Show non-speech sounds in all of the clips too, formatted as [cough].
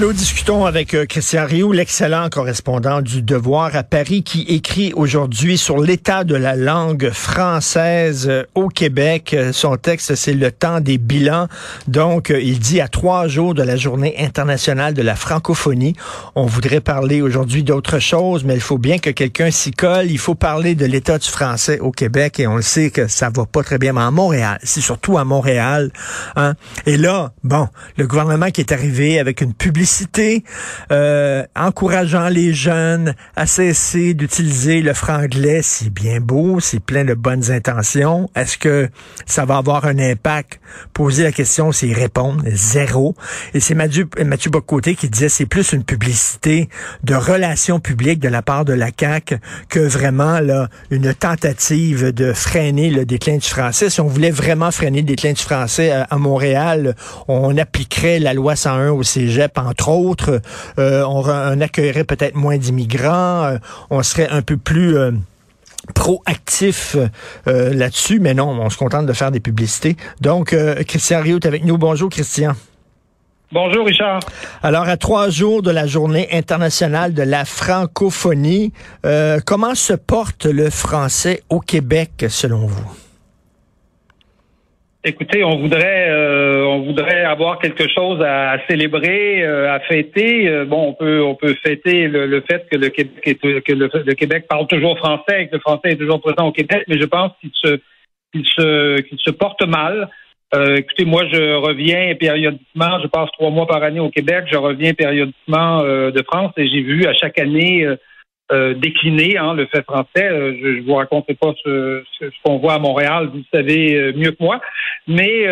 Nous discutons avec euh, Christian Rioux, l'excellent correspondant du Devoir à Paris, qui écrit aujourd'hui sur l'état de la langue française euh, au Québec. Euh, son texte, c'est le temps des bilans. Donc, il dit à trois jours de la journée internationale de la francophonie, on voudrait parler aujourd'hui d'autre chose, mais il faut bien que quelqu'un s'y colle. Il faut parler de l'état du français au Québec et on le sait que ça va pas très bien, mais à Montréal, c'est surtout à Montréal. Hein? Et là, bon, le gouvernement qui est arrivé avec une publicité euh, encourageant les jeunes à cesser d'utiliser le franglais. C'est bien beau, c'est plein de bonnes intentions. Est-ce que ça va avoir un impact? Poser la question, c'est répondre. Zéro. Et c'est Mathieu, Mathieu Bocoté qui disait c'est plus une publicité de relations publiques de la part de la CAQ que vraiment là, une tentative de freiner le déclin du français. Si on voulait vraiment freiner le déclin du français à, à Montréal, on appliquerait la loi 101 au cégep en entre autres. Euh, on, accueillerait peut-être moins d'immigrants. Euh, on serait un peu plus euh, proactif là-dessus, mais non, on se contente de faire des publicités. Donc, Christian Rio est avec nous. Bonjour, Christian. Bonjour, Richard. Alors, à trois jours de la journée internationale de la francophonie, comment se porte le français au Québec, selon vous? Écoutez, on voudrait, euh, on voudrait avoir quelque chose à, célébrer, euh, à fêter. Euh, bon, on peut, on peut fêter le, fait que le Québec, le, Québec parle toujours français, que le français est toujours présent au Québec, mais je pense qu'il se, qu'il se, qu'il se porte mal. écoutez, moi, je reviens périodiquement. Je passe trois mois par année au Québec. Je reviens périodiquement de France et j'ai vu à chaque année euh, décliner hein, le fait français. Euh, je ne vous raconterai pas ce, qu'on voit à Montréal, vous le savez euh, mieux que moi. Mais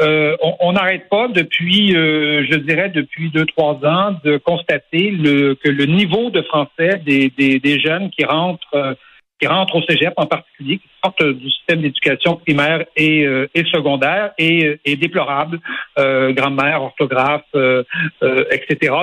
on n'arrête pas depuis, je dirais, depuis deux, trois ans, de constater le, que le niveau de français des, des, des jeunes qui rentrent qui rentrent au cégep en particulier, qui sortent du système d'éducation primaire et, euh, et secondaire, est, est déplorable. Euh, grammaire, orthographe, euh, euh etc.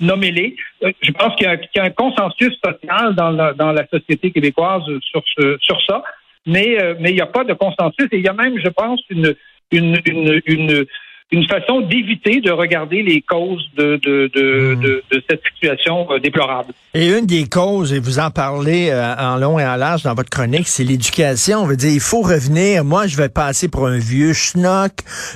Nommez-les. Euh, je pense qu'il y, y, a un consensus social dans la, dans la société québécoise sur, ce, sur ça, mais, mais il n'y a pas de consensus. Et il y a même, je pense, une, une, une, une une façon d'éviter de regarder les causes de, de, de, hmm. de, de cette situation euh, déplorable. Et une des causes, et vous en parlez euh, en long et en large dans votre chronique, c'est l'éducation. On veut dire, il faut revenir. Moi, je vais passer pour un vieux schnock,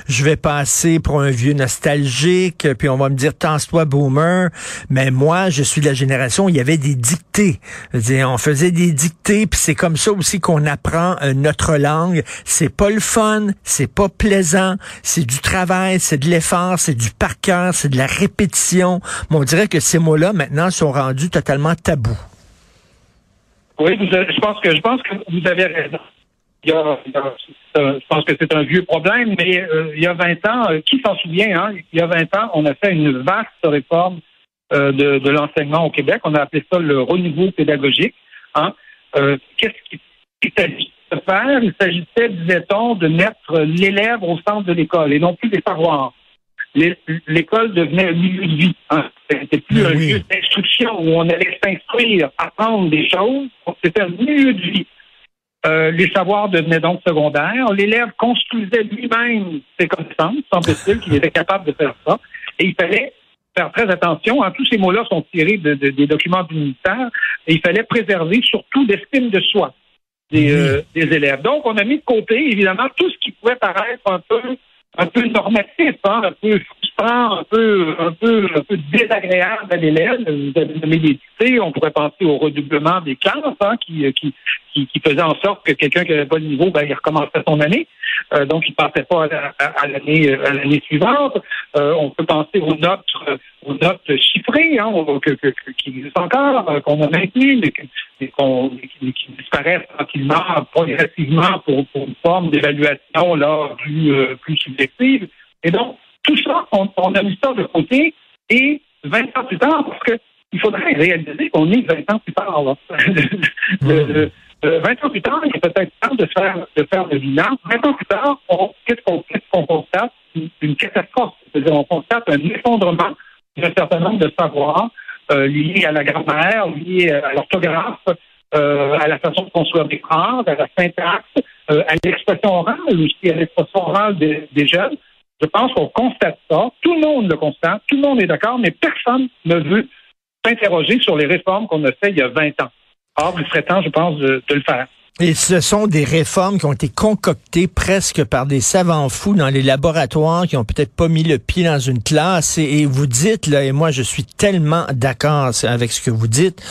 je vais passer pour un vieux nostalgique, puis on va me dire, pense-toi boomer. Mais moi, je suis de la génération où il y avait des dictées. Dire, on faisait des dictées, puis c'est comme ça aussi qu'on apprend euh, notre langue. C'est pas le fun, c'est pas plaisant, c'est du travail c'est de l'effort, c'est du par cœur, c'est de la répétition. Mais on dirait que ces mots-là, maintenant, sont rendus totalement tabous. Oui, je pense que je pense que vous avez raison. je pense que c'est un vieux problème, mais euh, il y a 20 ans, euh, qui s'en souvient, hein, il y a 20 ans, on a fait une vaste réforme euh, de, l'enseignement au Québec. On a appelé ça le renouveau pédagogique. Hein? Qu'est-ce qui, qui de faire. Il s'agissait, disait-on, de mettre l'élève au centre de l'école et non plus des savoirs. L'école devenait un milieu de vie. Hein. C'était plus un lieu d'instruction où on allait s'instruire, apprendre des choses. C'était un milieu de vie. Euh, les savoirs devenaient donc secondaires. L'élève construisait lui-même ses connaissances, semble-t-il qu'il était capable de faire ça. Et il fallait faire très attention. Hein. Tous ces mots-là sont tirés des documents du ministère. Et il fallait préserver surtout l'estime de soi. Euh, des, élèves. Donc, on a mis de côté, évidemment, tout ce qui pouvait paraître un peu un peu normatif, hein, un peu frustrant, un peu, un peu, un peu désagréable à l'élève. Vous avez nommé des dictées, on pourrait penser au redoublement des classes, hein, qui, qui, qui, qui, faisait en sorte que quelqu'un qui n'avait pas le niveau, ben, il recommençait son année. Euh, donc, il ne passait pas à, l'année à l'année suivante. Euh, on peut penser aux notes, aux notes chiffrées, hein, qui existent encore, euh, qu'on a maintenues, mais, qui, disparaissent tranquillement, progressivement pour, une forme d'évaluation là plus, subjective. Et donc, tout ça, on, a mis ça de côté et 20 ans plus tard, parce que il faudrait réaliser qu'on est 20 ans plus tard. Là. [laughs] 20 euh, ans plus tard, il est peut-être temps de faire, de faire le bilan. 20 ans plus tard, qu'est-ce qu'on constate? Une, catastrophe. C'est-à-dire, on constate un effondrement d'un certain nombre de savoirs euh, liés à la grammaire, liés à l'orthographe, à la façon de construire des phrases, à la syntaxe, à l'expression orale aussi, à l'expression orale des, des jeunes. Je pense qu'on constate ça. Tout le monde le constate, tout le monde est d'accord, mais personne ne veut s'interroger sur les réformes qu'on a faites il y a 20 ans. Or, il serait temps, je pense, de le faire. Et ce sont des réformes qui ont été concoctées presque par des savants fous dans les laboratoires qui ont peut-être pas mis le pied dans une classe. Et, vous dites, là, et moi je suis tellement d'accord avec ce que vous dites,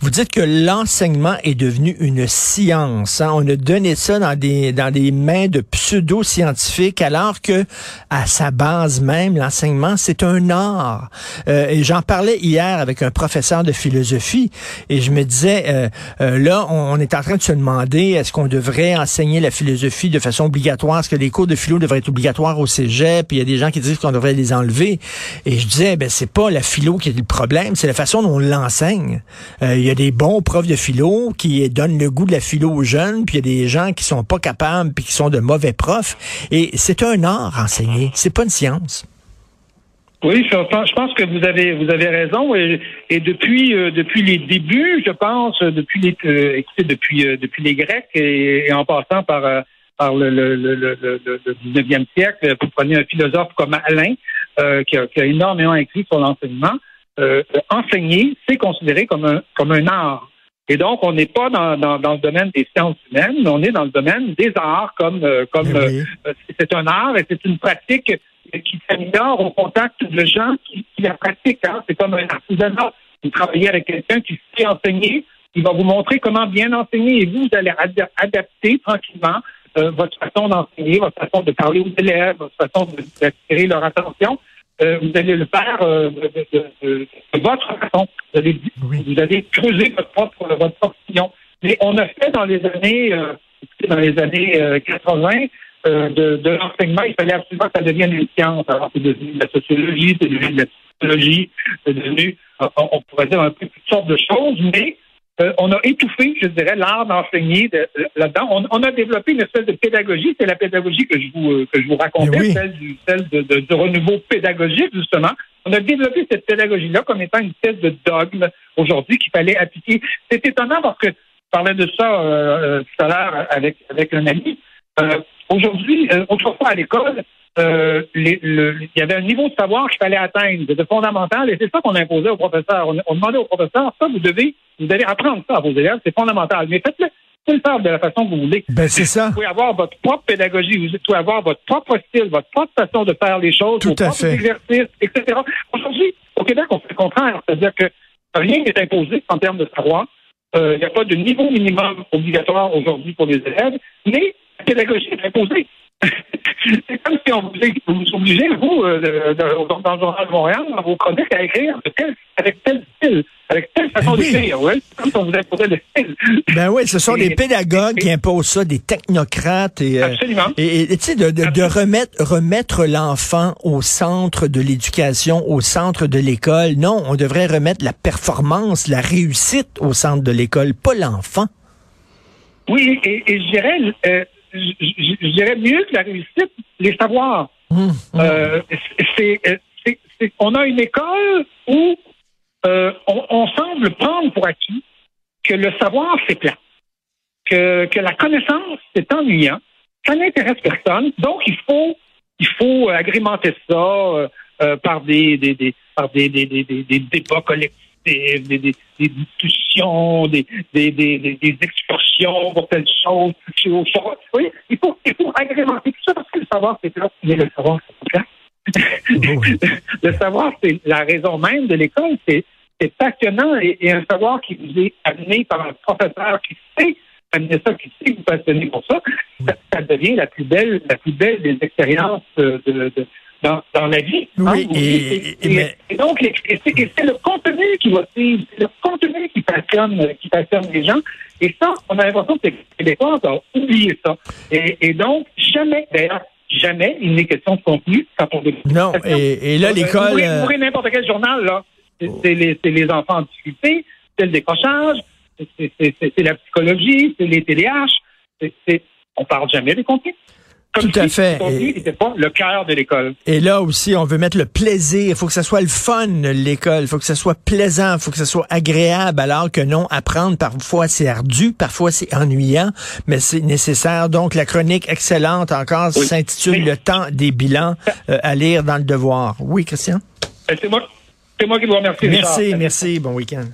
vous dites que l'enseignement est devenu une science. Hein. On a donné ça dans des, dans des mains de pseudo-scientifiques alors que à sa base même, l'enseignement, c'est un art. Euh, et j'en parlais hier avec un professeur de philosophie et je me disais, euh, euh, là, on est en train de se demander est-ce qu'on devrait enseigner la philosophie de façon obligatoire? Est-ce que les cours de philo devraient être obligatoires au cégep? Puis il y a des gens qui disent qu'on devrait les enlever. Et je disais, ben c'est pas la philo qui est le problème, c'est la façon dont on l'enseigne. Euh, il y a des bons profs de philo qui donnent le goût de la philo aux jeunes, puis il y a des gens qui sont pas capables, puis qui sont de mauvais profs. Et c'est un art enseigner, c'est pas une science. Oui, je pense, que vous avez vous avez raison et, depuis euh, depuis les débuts, je pense depuis les euh, depuis euh, depuis les Grecs et, en passant par par le, le, le, le, 19e siècle, vous prenez un philosophe comme Alain qui, a, qui, a, énormément écrit sur l'enseignement. enseigner, c'est considéré comme un comme un art. Et donc, on n'est pas dans, dans, dans, le domaine des sciences humaines, mais on est dans le domaine des arts, comme comme c'est un art et c'est une pratique qui s'améliore au contact de gens qui, la pratiquent. Hein. C'est comme un artisanat. Vous travaillez avec quelqu'un qui sait enseigner, il va vous montrer comment bien enseigner et vous, vous allez adapter tranquillement euh, votre façon d'enseigner, votre façon de parler aux élèves, votre façon d'attirer leur attention. Euh, vous allez le faire euh, de, votre façon. Vous allez, vous allez creuser votre propre votre propre Mais on a fait dans les années dans les années 80 euh, de, de l'enseignement, il fallait absolument que ça devienne une science. Alors, c'est devenu de la sociologie, c'est devenu de la psychologie, c'est devenu, euh, on, pourrait dire un peu toutes sortes de choses, mais euh, on a étouffé, je dirais, l'art d'enseigner là-dedans. On, on, a développé une espèce de pédagogie, c'est la pédagogie que je vous que je vous racontais, celle, du, celle de, de, de, renouveau pédagogique justement. On a développé cette pédagogie-là comme étant une espèce de dogme aujourd'hui qu'il fallait appliquer. C'est étonnant parce que je parlais de ça euh, tout à l'heure avec avec un ami. Euh, Aujourd'hui, euh, autrefois à l'école, euh, il y avait un niveau de savoir qu'il fallait atteindre, de fondamental, et c'est ça qu'on imposait aux professeurs. On, demandait aux professeurs, ça, vous devez, vous devez apprendre ça à vos élèves, c'est fondamental. Mais faites-le, le faire de la façon que vous voulez. Ben, c'est ça. Vous pouvez avoir votre propre pédagogie, vous pouvez avoir votre propre style, votre propre façon de faire les choses, Tout vos propres exercices, etc. Aujourd'hui, au Québec, on fait le contraire. C'est-à-dire que rien n'est imposé en termes de savoir. Euh, il n'y a pas de niveau minimum obligatoire aujourd'hui pour les élèves, mais pédagogie est imposée. [laughs] c'est comme si on vous, vous obligez, vous, euh, dans, le Journal de Montréal, dans vos chroniques, à écrire avec tel style, avec telle façon d'écrire. Ouais? comme si on vous imposait le style. Ben oui, ce sont des pédagogues qui imposent ça, des technocrates. Et, euh, Absolument. Et tu sais, de, de, de, remettre, remettre l'enfant au centre de l'éducation, au centre de l'école. Non, on devrait remettre la performance, la réussite au centre de l'école, pas l'enfant. Oui, et, et je dirais, euh, je, dirais mieux que la réussite, les savoirs. Mmh, mmh. Euh, c'est, on a une école où euh, on, semble prendre pour acquis que le savoir, c'est plat, que, que la connaissance, c'est ennuyant, ça n'intéresse personne, donc il faut, il faut agrémenter ça euh, euh par des, des, des, par des, des, des, des débats collectifs des, des, des, discussions, des, des, des, des excursions pour telle chose, oui, il faut, il faut agrémenter tout ça parce que le savoir, c'est là. Mais le savoir, c'est là. [laughs] le savoir, c'est la raison même de l'école. C'est, c'est passionnant et, et, un savoir qui vous est amené par un professeur qui sait amener ça, qui sait vous passionnez pour ça, ça, ça, devient la plus belle, la plus belle des expériences de, de, dans, la vie. Oui, hein, et, donc, c'est le contenu qui va c'est le contenu qui passionne, qui passionne les gens. Et ça, on a l'impression que les Québécois ont oublié ça. Et, donc, jamais, d'ailleurs, jamais il n'est question de contenu quand on Non, et, là, l'école... Vous ouvrez n'importe quel journal, là. C'est les, les, enfants en difficulté, c'est le décrochage, c'est la psychologie, c'est les TDAH. On parle jamais des contenus. Comme Tout à si fait. n'était pas le cœur de l'école. Et là aussi, on veut mettre le plaisir. Il faut que ça soit le fun, l'école. Il faut que ça soit plaisant. Il faut que ça soit agréable. Alors que non, apprendre, parfois, c'est ardu. Parfois, c'est ennuyant. Mais c'est nécessaire. Donc, la chronique excellente encore Oui. s'intitule Le temps des bilans euh, à lire dans le devoir. Oui, Christian? Euh, C'est moi, c'est moi qui vous remercie. Richard. Merci, merci. Bon week-end.